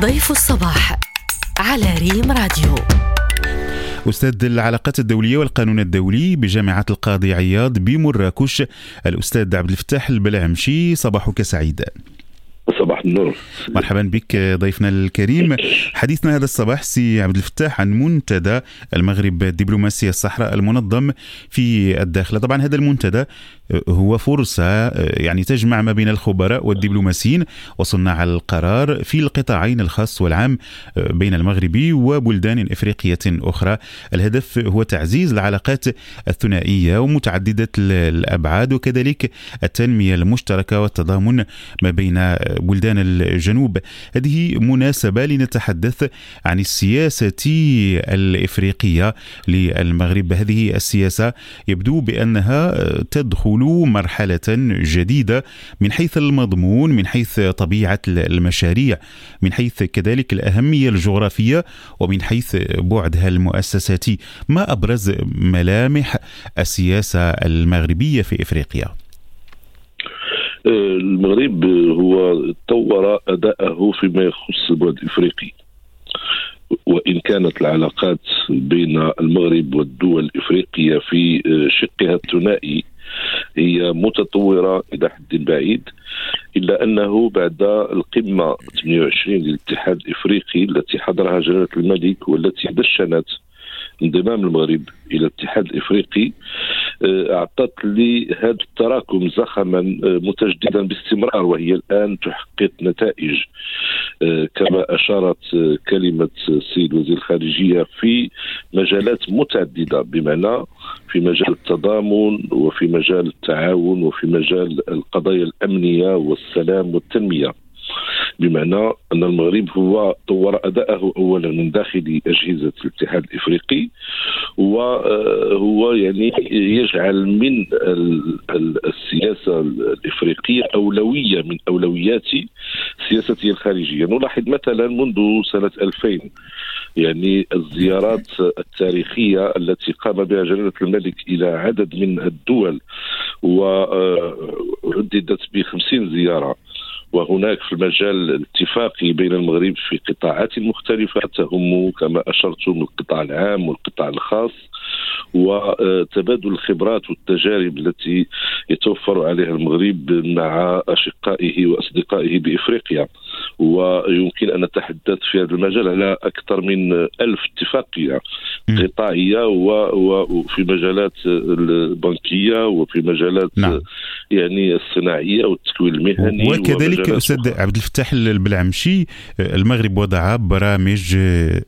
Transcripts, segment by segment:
ضيف الصباح على ريم راديو. أستاذ العلاقات الدولية والقانون الدولي بجامعة القاضي عياض بمراكش الأستاذ عبد الفتاح البلعمشي صباحك سعيد. النور مرحبا بك ضيفنا الكريم. حديثنا هذا الصباح سي عبد الفتاح عن منتدى المغرب الدبلوماسية الصحراء المنظم في الداخل. طبعا هذا المنتدى هو فرصة يعني تجمع ما بين الخبراء والدبلوماسيين وصناع القرار في القطاعين الخاص والعام بين المغرب وبلدان إفريقية أخرى. الهدف هو تعزيز العلاقات الثنائية ومتعددة الأبعاد وكذلك التنمية المشتركة والتضامن ما بين بلدان الجنوب. هذه مناسبة لنتحدث عن السياسة الإفريقية للمغرب. هذه السياسة يبدو بأنها تدخل مرحلة جديدة من حيث المضمون من حيث طبيعة المشاريع من حيث كذلك الأهمية الجغرافية ومن حيث بعدها المؤسساتي ما أبرز ملامح السياسة المغربية في إفريقيا؟ المغرب هو طور أداءه فيما يخص البعد الإفريقي وإن كانت العلاقات بين المغرب والدول الإفريقية في شقها الثنائي هي متطورة إلى حد بعيد إلا أنه بعد القمة 28 للاتحاد الإفريقي التي حضرها جلالة الملك والتي دشنت انضمام المغرب إلى الاتحاد الإفريقي آه، أعطت لي هذا التراكم زخما آه، متجددا باستمرار وهي الآن تحقق نتائج آه، كما أشارت كلمة السيد وزير الخارجية في مجالات متعددة بمعنى في مجال التضامن وفي مجال التعاون وفي مجال القضايا الأمنية والسلام والتنمية. بمعنى أن المغرب هو طور أداءه اولا من داخل أجهزة الاتحاد الإفريقي وهو يعني يجعل من السياسة الإفريقية أولوية من أولويات سياسته الخارجية. نلاحظ مثلا منذ سنة 2000 يعني الزيارات التاريخية التي قام بها جلالة الملك إلى عدد من الدول وعددت ب 50 زيارة. وهناك في المجال الاتفاقي بين المغرب في قطاعات مختلفة تهم كما أشرتم القطاع العام والقطاع الخاص وتبادل الخبرات والتجارب التي يتوفر عليها المغرب مع أشقائه وأصدقائه بإفريقيا ويمكن أن نتحدث في هذا المجال على أكثر من ألف اتفاقية قطاعية وفي مجالات البنكية وفي مجالات نعم. يعني الصناعية والتكوين المهني وكذلك أستاذ عبد الفتاح البلعمشي المغرب وضع برامج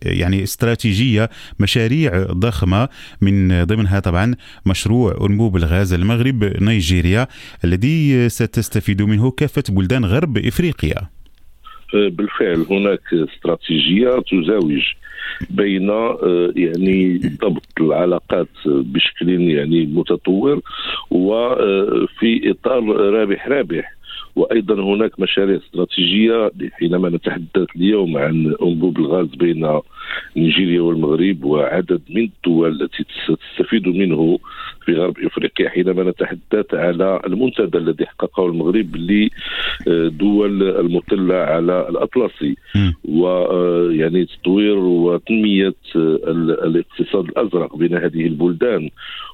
يعني استراتيجية مشاريع ضخمة من ضمنها طبعا مشروع أنبوب الغاز المغرب نيجيريا الذي ستستفيد منه كافة بلدان غرب إفريقيا. بالفعل هناك استراتيجية تزاوج بين آه، يعني ضبط العلاقات بشكل يعني متطور وفي إطار رابح رابح. وأيضا هناك مشاريع استراتيجية حينما نتحدث اليوم عن أنبوب الغاز بين نيجيريا والمغرب وعدد من الدول التي تستفيد منه في غرب إفريقيا حينما نتحدث على المنتدى الذي حققه المغرب لدول المطلة على الاطلسي ويعني تطوير وتنمية الاقتصاد الأزرق بين هذه البلدان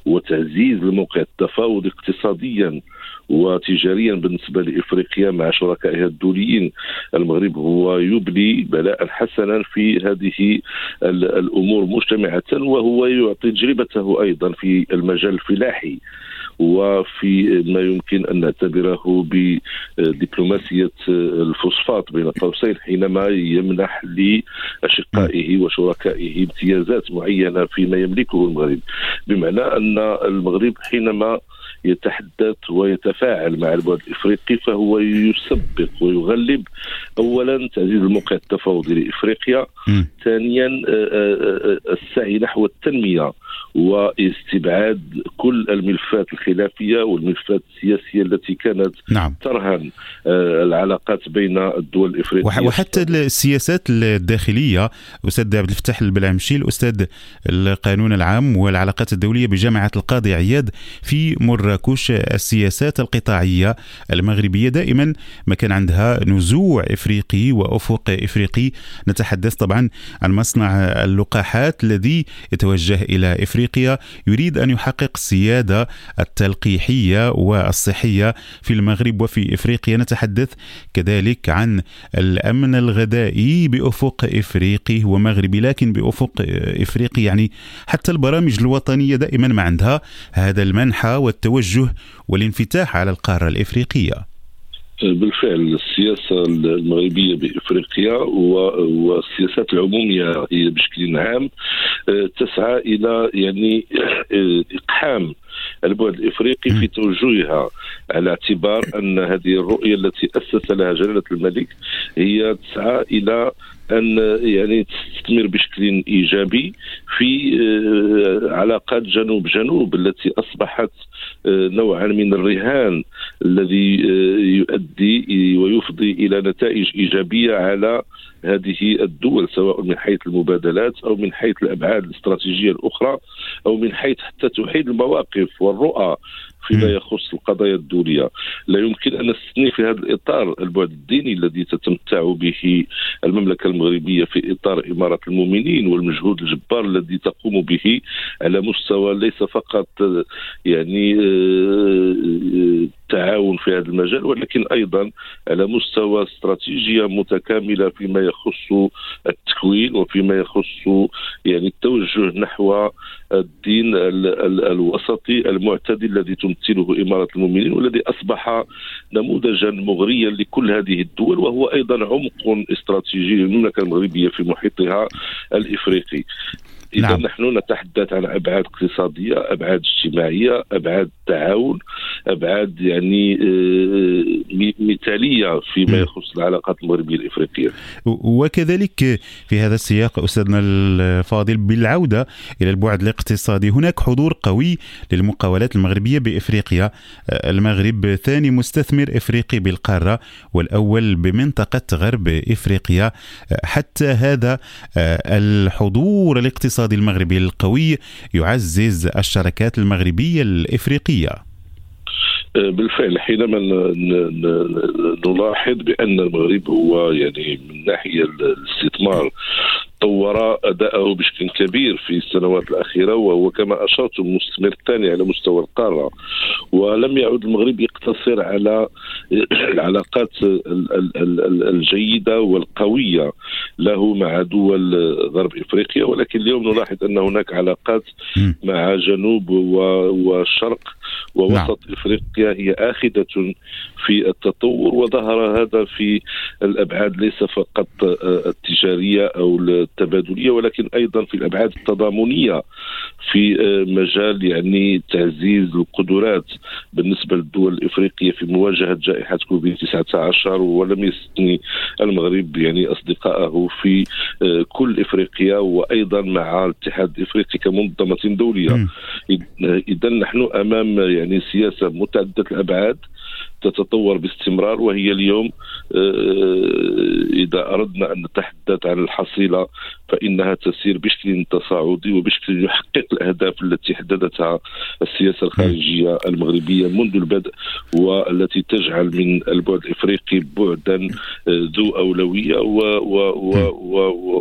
وتعزيز الموقع التفاوض اقتصاديا. وتجاريا بالنسبة لإفريقيا مع شركائها الدوليين. المغرب هو يبني بلاء حسنا في هذه الأمور مجتمعة وهو يعطي تجربته أيضا في المجال الفلاحي وفي ما يمكن أن نعتبره بدبلوماسية الفوسفات بين قوسين حينما يمنح لأشقائه وشركائه امتيازات معينة فيما يملكه المغرب. بمعنى أن المغرب حينما يتحدث ويتفاعل مع البعد الإفريقي فهو يسبق ويغلب. اولا تعزيز الموقع التفاوضي لإفريقيا. ثانيا آه، آه، آه، السعي نحو التنمية. واستبعاد كل الملفات الخلافية والملفات السياسية التي كانت نعم. ترهن العلاقات بين الدول الإفريقية وحتى السياسات الداخلية أستاذ عبد الفتاح البلعمشي الاستاذ القانون العام والعلاقات الدولية بجامعة القاضي عياد في مره تراكش السياسات القطاعية المغربية. دائما ما كان عندها نزوع إفريقي وأفق إفريقي. نتحدث طبعا عن مصنع اللقاحات الذي يتوجه إلى إفريقيا يريد أن يحقق السيادة التلقيحية والصحية في المغرب وفي إفريقيا. نتحدث كذلك عن الأمن الغذائي بأفق إفريقي ومغربي لكن بأفق إفريقي يعني حتى البرامج الوطنية دائما ما عندها هذا المنحى والتوجه والانفتاح على القارة الإفريقية. بالفعل السياسة المغربية بإفريقيا والسياسات العمومية هي بشكل عام آه، تسعى إلى يعني آه، إقحام البعد الإفريقي في توجهها على اعتبار أن هذه الرؤية التي اسس لها جلالة الملك هي تسعى إلى أن يعني تستثمر بشكل إيجابي في آه، علاقات جنوب جنوب التي أصبحت آه، نوعا من الرهان الذي آه، يؤدي ويفضي إلى نتائج إيجابية على هذه الدول سواء من حيث المبادلات أو من حيث الأبعاد الاستراتيجية الأخرى أو من حيث حتى توحيد المواقف والرؤى. فيما يخص القضايا الدولية. لا يمكن أن نستثني في هذا الإطار البعد الديني الذي تتمتع به المملكة المغربية في إطار إمارة المؤمنين والمجهود الجبار الذي تقوم به على مستوى ليس فقط يعني آه، التعاون في هذا المجال ولكن أيضا على مستوى استراتيجية متكاملة فيما يخص التكوين وفيما يخص يعني التوجه نحو الدين الوسطي المعتدل الذي تمثله إمارة المؤمنين والذي أصبح نموذجا مغريا لكل هذه الدول وهو أيضا عمق استراتيجي للمملكه المغربية في محيطها الإفريقي. إذا نعم. نحن نتحدث عن أبعاد اقتصادية أبعاد اجتماعية أبعاد تعاون أبعاد يعني آه، مثالية فيما يخص العلاقات المغربية الإفريقية. وكذلك في هذا السياق أستاذنا الفاضل بالعودة إلى البعد الاقتصادي هناك حضور قوي للمقاولات المغربية بإفريقيا. المغرب ثاني مستثمر إفريقي بالقارة والأول بمنطقة غرب إفريقيا. حتى هذا آه، الحضور الاقتصادي الاقتصادي المغربي القوي يعزز الشركات المغربية الإفريقية. أه، بالفعل حينما نلاحظ بأن المغرب هو يعني من ناحية الاستثمار طور أداءه بشكل كبير في السنوات الأخيرة وهو كما أشرت المستثمر الثاني على مستوى القارة. ولم يعد المغرب يقتصر على العلاقات الجيدة والقوية. له مع دول غرب إفريقيا ولكن اليوم نلاحظ أن هناك علاقات مع جنوب والشرق ووسط نعم. إفريقيا هي آخذة في التطور وظهر هذا في الأبعاد ليس فقط التجارية أو التبادلية ولكن أيضا في الأبعاد التضامنية في مجال يعني تعزيز القدرات بالنسبة للدول الإفريقية في مواجهة جائحة كوفيد 19 ولم يستثني المغرب يعني اصدقائه في كل إفريقيا وأيضا مع الاتحاد الإفريقي كمنظمة دولية. اذا نحن أمام يعني سياسة متعددة الأبعاد. تتطور باستمرار وهي اليوم آه، إذا أردنا أن نتحدث عن الحصيلة فإنها تسير بشكل تصاعدي وبشكل يحقق الأهداف التي حددتها السياسة الخارجية المغربية منذ البدء والتي تجعل من البعد الإفريقي بعدا آه، ذو أولوية و, و, و, و,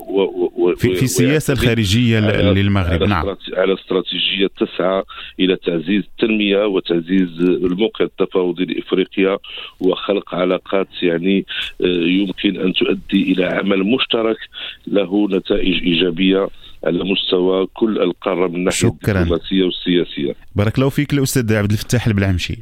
و, و في, في السياسة الخارجية للمغرب. نعم. على استراتيجية تسعى إلى تعزيز التنمية وتعزيز الموقع التفاوضي لافريقيا وخلق علاقات يعني آه، يمكن أن تؤدي إلى عمل مشترك له نتائج إيجابية على مستوى كل القارة من ناحيه الدبلوماسية والسياسية. بارك الله فيك الأستاذ عبد الفتاح البلعمشي.